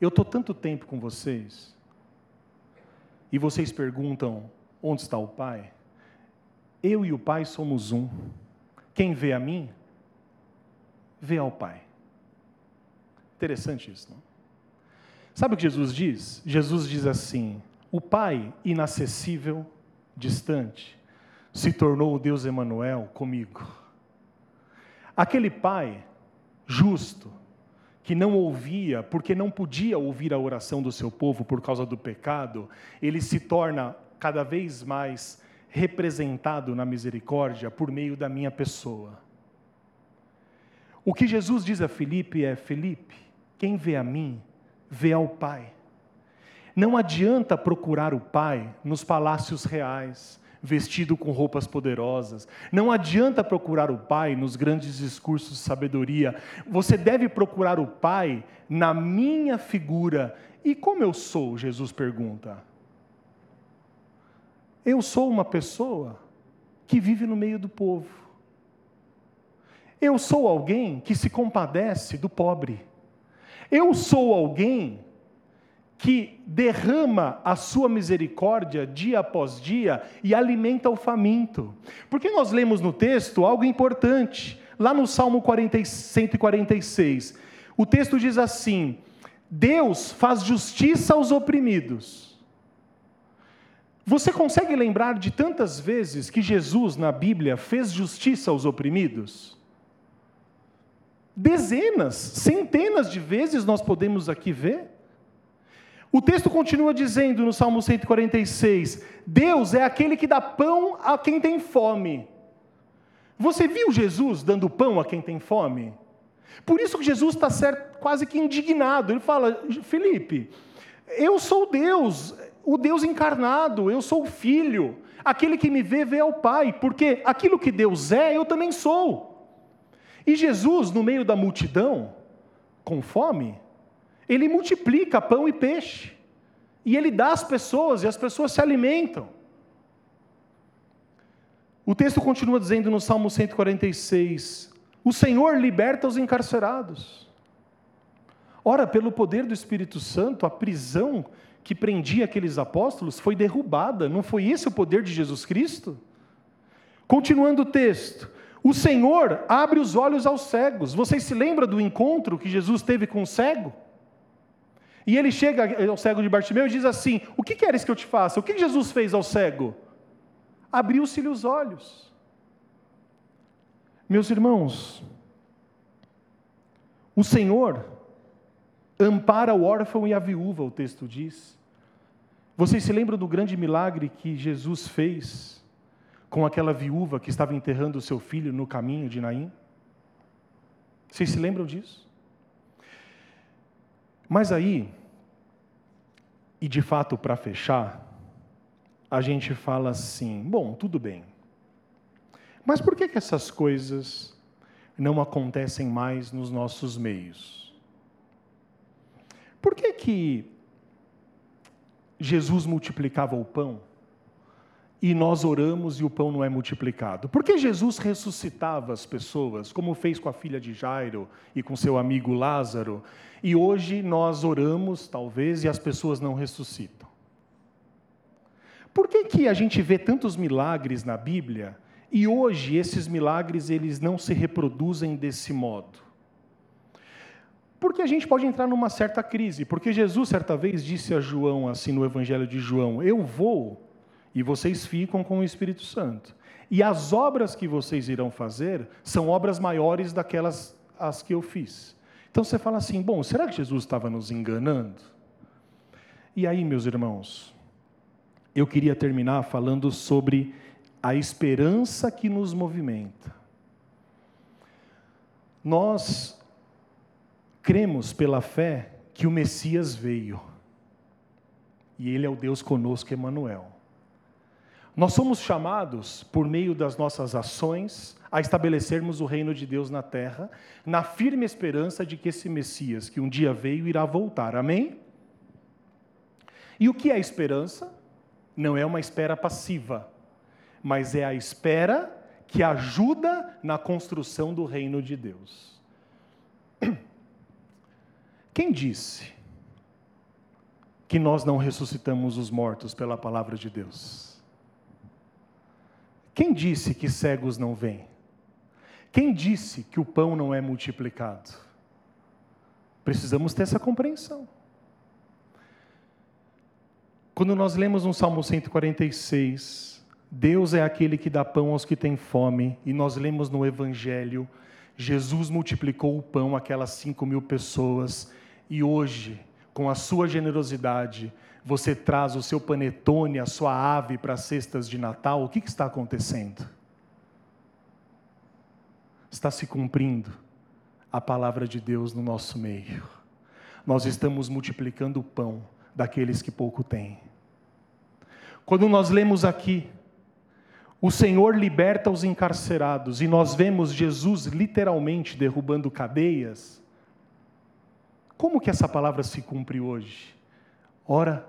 eu estou tanto tempo com vocês, e vocês perguntam: onde está o Pai? Eu e o Pai somos um. Quem vê a mim, vê ao Pai. Interessante isso, não? Sabe o que Jesus diz? Jesus diz assim: o Pai inacessível, distante, se tornou o Deus Emanuel comigo. Aquele Pai justo, que não ouvia, porque não podia ouvir a oração do seu povo por causa do pecado, ele se torna cada vez mais representado na misericórdia por meio da minha pessoa. O que Jesus diz a Felipe é: Felipe, quem vê a mim, vê ao Pai. Não adianta procurar o Pai nos palácios reais, vestido com roupas poderosas. Não adianta procurar o Pai nos grandes discursos de sabedoria. Você deve procurar o Pai na minha figura. E como eu sou? Jesus pergunta. Eu sou uma pessoa que vive no meio do povo. Eu sou alguém que se compadece do pobre. Eu sou alguém que derrama a sua misericórdia dia após dia e alimenta o faminto. Porque nós lemos no texto algo importante, lá no Salmo 40, 146. O texto diz assim: Deus faz justiça aos oprimidos. Você consegue lembrar de tantas vezes que Jesus na Bíblia fez justiça aos oprimidos? Dezenas, centenas de vezes nós podemos aqui ver. O texto continua dizendo no Salmo 146: Deus é aquele que dá pão a quem tem fome. Você viu Jesus dando pão a quem tem fome? Por isso que Jesus está quase que indignado. Ele fala: Felipe, eu sou Deus, o Deus encarnado, eu sou o Filho. Aquele que me vê, vê ao Pai, porque aquilo que Deus é, eu também sou. E Jesus, no meio da multidão, com fome, ele multiplica pão e peixe. E ele dá às pessoas, e as pessoas se alimentam. O texto continua dizendo no Salmo 146: O Senhor liberta os encarcerados. Ora, pelo poder do Espírito Santo, a prisão que prendia aqueles apóstolos foi derrubada. Não foi esse o poder de Jesus Cristo? Continuando o texto. O Senhor abre os olhos aos cegos. Vocês se lembram do encontro que Jesus teve com o cego? E ele chega ao cego de Bartimeu e diz assim: O que queres que eu te faça? O que Jesus fez ao cego? Abriu-se-lhe os olhos. Meus irmãos, o Senhor ampara o órfão e a viúva, o texto diz. Vocês se lembram do grande milagre que Jesus fez com aquela viúva que estava enterrando o seu filho no caminho de Naim? Vocês se lembram disso? Mas aí, e de fato para fechar, a gente fala assim: bom, tudo bem. Mas por que, que essas coisas não acontecem mais nos nossos meios? Por que, que Jesus multiplicava o pão e nós oramos e o pão não é multiplicado? Por que Jesus ressuscitava as pessoas, como fez com a filha de Jairo e com seu amigo Lázaro, e hoje nós oramos, talvez, e as pessoas não ressuscitam? Por que, que a gente vê tantos milagres na Bíblia e hoje esses milagres eles não se reproduzem desse modo? Porque a gente pode entrar numa certa crise, porque Jesus certa vez disse a João assim no Evangelho de João: "Eu vou e vocês ficam com o Espírito Santo. E as obras que vocês irão fazer são obras maiores daquelas as que eu fiz." Então você fala assim: bom, será que Jesus estava nos enganando? E aí, meus irmãos, eu queria terminar falando sobre a esperança que nos movimenta. Nós cremos pela fé que o Messias veio. E ele é o Deus conosco, Emanuel. Nós somos chamados, por meio das nossas ações, a estabelecermos o reino de Deus na terra, na firme esperança de que esse Messias, que um dia veio, irá voltar. Amém? E o que é esperança? Não é uma espera passiva, mas é a espera que ajuda na construção do reino de Deus. Quem disse que nós não ressuscitamos os mortos pela palavra de Deus? Quem disse que cegos não vêm? Quem disse que o pão não é multiplicado? Precisamos ter essa compreensão. Quando nós lemos no Salmo 146, Deus é aquele que dá pão aos que têm fome, e nós lemos no Evangelho, Jesus multiplicou o pão àquelas cinco mil pessoas, e hoje, com a sua generosidade, você traz o seu panetone, a sua ave para as cestas de Natal, o que, que está acontecendo? está se cumprindo a palavra de Deus no nosso meio. Nós estamos multiplicando o pão daqueles que pouco têm. Quando nós lemos aqui, o Senhor liberta os encarcerados e nós vemos Jesus literalmente derrubando cadeias. Como que essa palavra se cumpre hoje? Ora,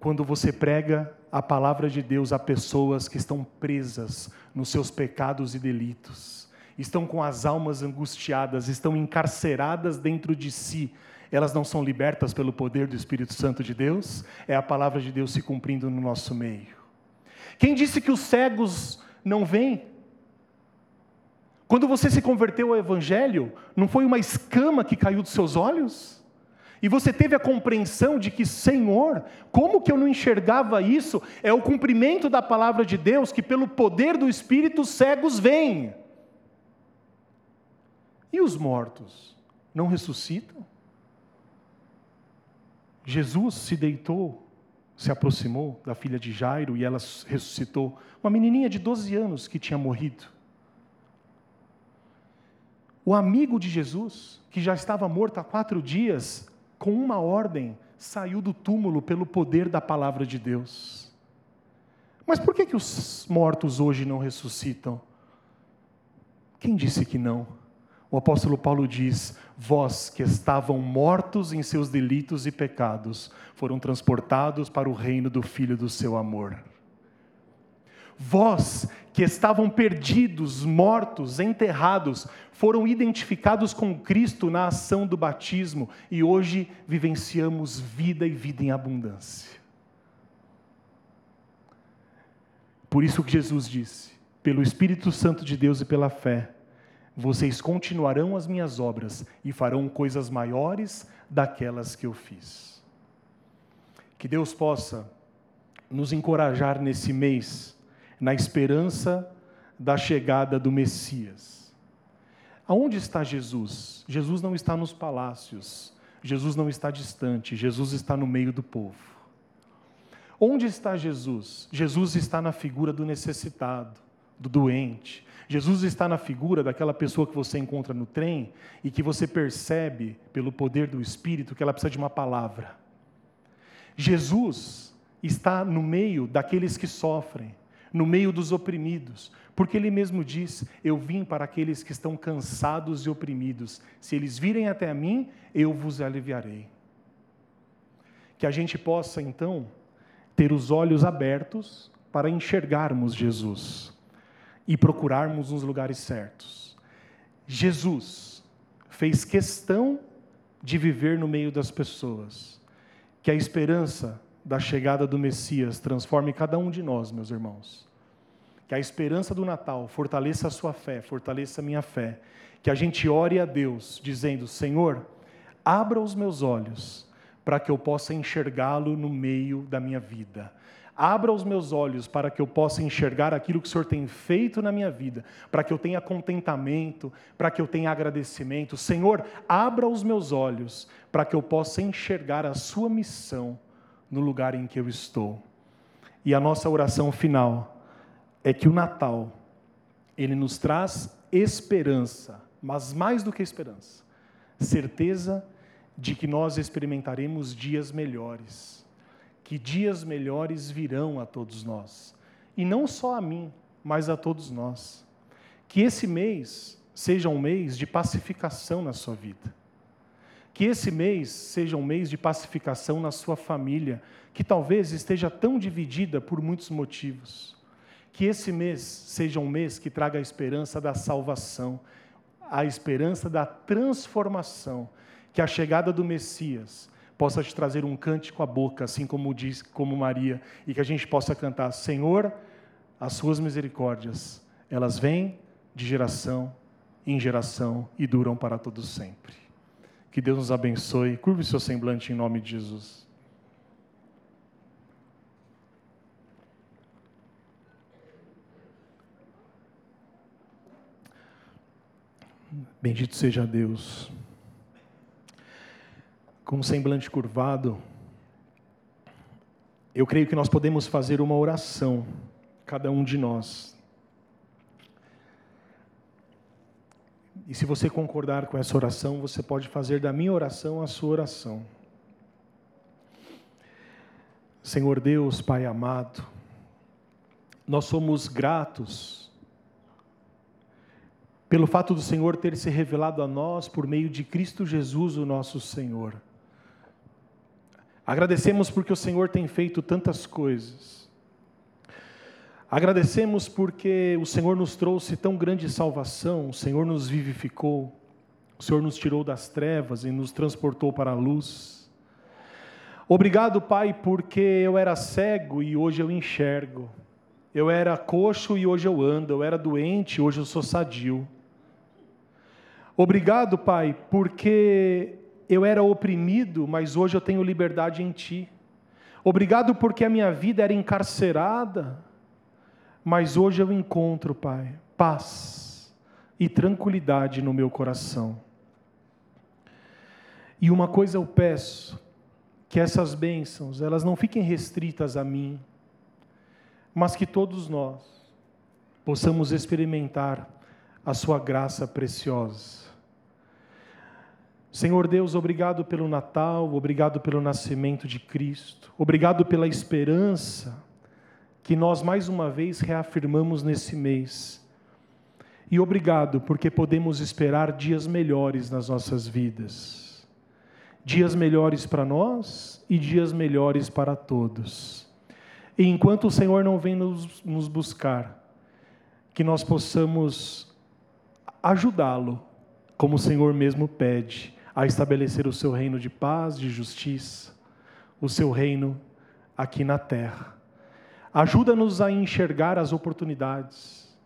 quando você prega a palavra de Deus a pessoas que estão presas nos seus pecados e delitos estão com as almas angustiadas, estão encarceradas dentro de si, elas não são libertas pelo poder do Espírito Santo de Deus? É a palavra de Deus se cumprindo no nosso meio. Quem disse que os cegos não vêm? Quando você se converteu ao Evangelho, não foi uma escama que caiu dos seus olhos? E você teve a compreensão de que, Senhor, como que eu não enxergava isso? É o cumprimento da palavra de Deus, que pelo poder do Espírito cegos vêm. E os mortos não ressuscitam? Jesus se deitou, se aproximou da filha de Jairo e ela ressuscitou. Uma menininha de 12 anos que tinha morrido. O amigo de Jesus, que já estava morto há quatro dias, com uma ordem, saiu do túmulo pelo poder da palavra de Deus. Mas por que, que os mortos hoje não ressuscitam? Quem disse que não? O apóstolo Paulo diz: Vós que estavam mortos em seus delitos e pecados, foram transportados para o reino do Filho do seu amor. Vós que estavam perdidos, mortos, enterrados, foram identificados com Cristo na ação do batismo e hoje vivenciamos vida e vida em abundância. Por isso que Jesus disse: pelo Espírito Santo de Deus e pela fé, vocês continuarão as minhas obras e farão coisas maiores daquelas que eu fiz. Que Deus possa nos encorajar nesse mês, na esperança da chegada do Messias Aonde está Jesus? Jesus não está nos palácios, Jesus não está distante, Jesus está no meio do povo. Onde está Jesus? Jesus está na figura do necessitado, do doente. Jesus está na figura daquela pessoa que você encontra no trem e que você percebe, pelo poder do Espírito, que ela precisa de uma palavra. Jesus está no meio daqueles que sofrem, no meio dos oprimidos, porque ele mesmo diz: Eu vim para aqueles que estão cansados e oprimidos. Se eles virem até a mim, eu vos aliviarei. Que a gente possa, então, ter os olhos abertos para enxergarmos Jesus e procurarmos nos lugares certos. Jesus fez questão de viver no meio das pessoas. Que a esperança da chegada do Messias transforme cada um de nós, meus irmãos que a esperança do Natal fortaleça a sua fé, fortaleça a minha fé. Que a gente ore a Deus, dizendo: Senhor, abra os meus olhos para que eu possa enxergá-lo no meio da minha vida. Abra os meus olhos para que eu possa enxergar aquilo que o Senhor tem feito na minha vida, para que eu tenha contentamento, para que eu tenha agradecimento. Senhor, abra os meus olhos para que eu possa enxergar a Sua missão no lugar em que eu estou. E a nossa oração final é que o Natal, ele nos traz esperança, mas mais do que esperança, certeza de que nós experimentaremos dias melhores, que dias melhores virão a todos nós, e não só a mim, mas a todos nós. Que esse mês seja um mês de pacificação na sua vida. Que esse mês seja um mês de pacificação na sua família, que talvez esteja tão dividida por muitos motivos. Que esse mês seja um mês que traga a esperança da salvação, a esperança da transformação, que a chegada do Messias possa te trazer um cântico à boca, assim como diz, como Maria, e que a gente possa cantar: Senhor, as suas misericórdias, elas vêm de geração em geração e duram para todos sempre. Que Deus nos abençoe. Curve seu semblante em nome de Jesus. Bendito seja Deus. Com um semblante curvado, eu creio que nós podemos fazer uma oração, cada um de nós. E se você concordar com essa oração, você pode fazer da minha oração a sua oração. Senhor Deus, Pai amado, nós somos gratos pelo fato do Senhor ter se revelado a nós por meio de Cristo Jesus, o nosso Senhor. Agradecemos porque o Senhor tem feito tantas coisas. Agradecemos porque o Senhor nos trouxe tão grande salvação, o Senhor nos vivificou, o Senhor nos tirou das trevas e nos transportou para a luz. Obrigado, Pai, porque eu era cego e hoje eu enxergo. Eu era coxo e hoje eu ando. Eu era doente e hoje eu sou sadio. Obrigado, Pai, porque eu era oprimido, mas hoje eu tenho liberdade em Ti. Obrigado porque a minha vida era encarcerada, mas hoje eu encontro, Pai, paz e tranquilidade no meu coração. E uma coisa eu peço, que essas bênçãos, elas não fiquem restritas a mim, mas que todos nós possamos experimentar a sua graça preciosa. Senhor Deus, obrigado pelo Natal, obrigado pelo nascimento de Cristo, obrigado pela esperança que nós mais uma vez reafirmamos nesse mês. E obrigado porque podemos esperar dias melhores nas nossas vidas. Dias melhores para nós e dias melhores para todos. E enquanto o Senhor não vem nos, nos buscar, que nós possamos ajudá-lo, como o Senhor mesmo pede, a estabelecer o seu reino de paz, de justiça, o seu reino aqui na terra. Ajuda-nos a enxergar as oportunidades.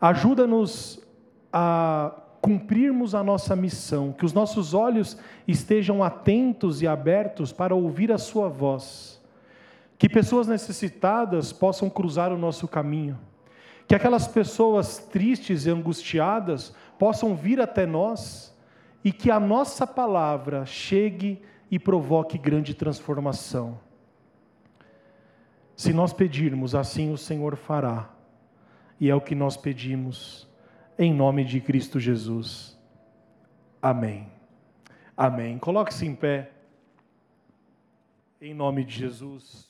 Ajuda-nos a cumprirmos a nossa missão, que os nossos olhos estejam atentos e abertos para ouvir a Sua voz, que pessoas necessitadas possam cruzar o nosso caminho, que aquelas pessoas tristes e angustiadas possam vir até nós e que a nossa palavra chegue e provoque grande transformação. Se nós pedirmos, assim o Senhor fará, e é o que nós pedimos em nome de Cristo Jesus. Amém. Amém. Coloque-se em pé. Em nome de Jesus.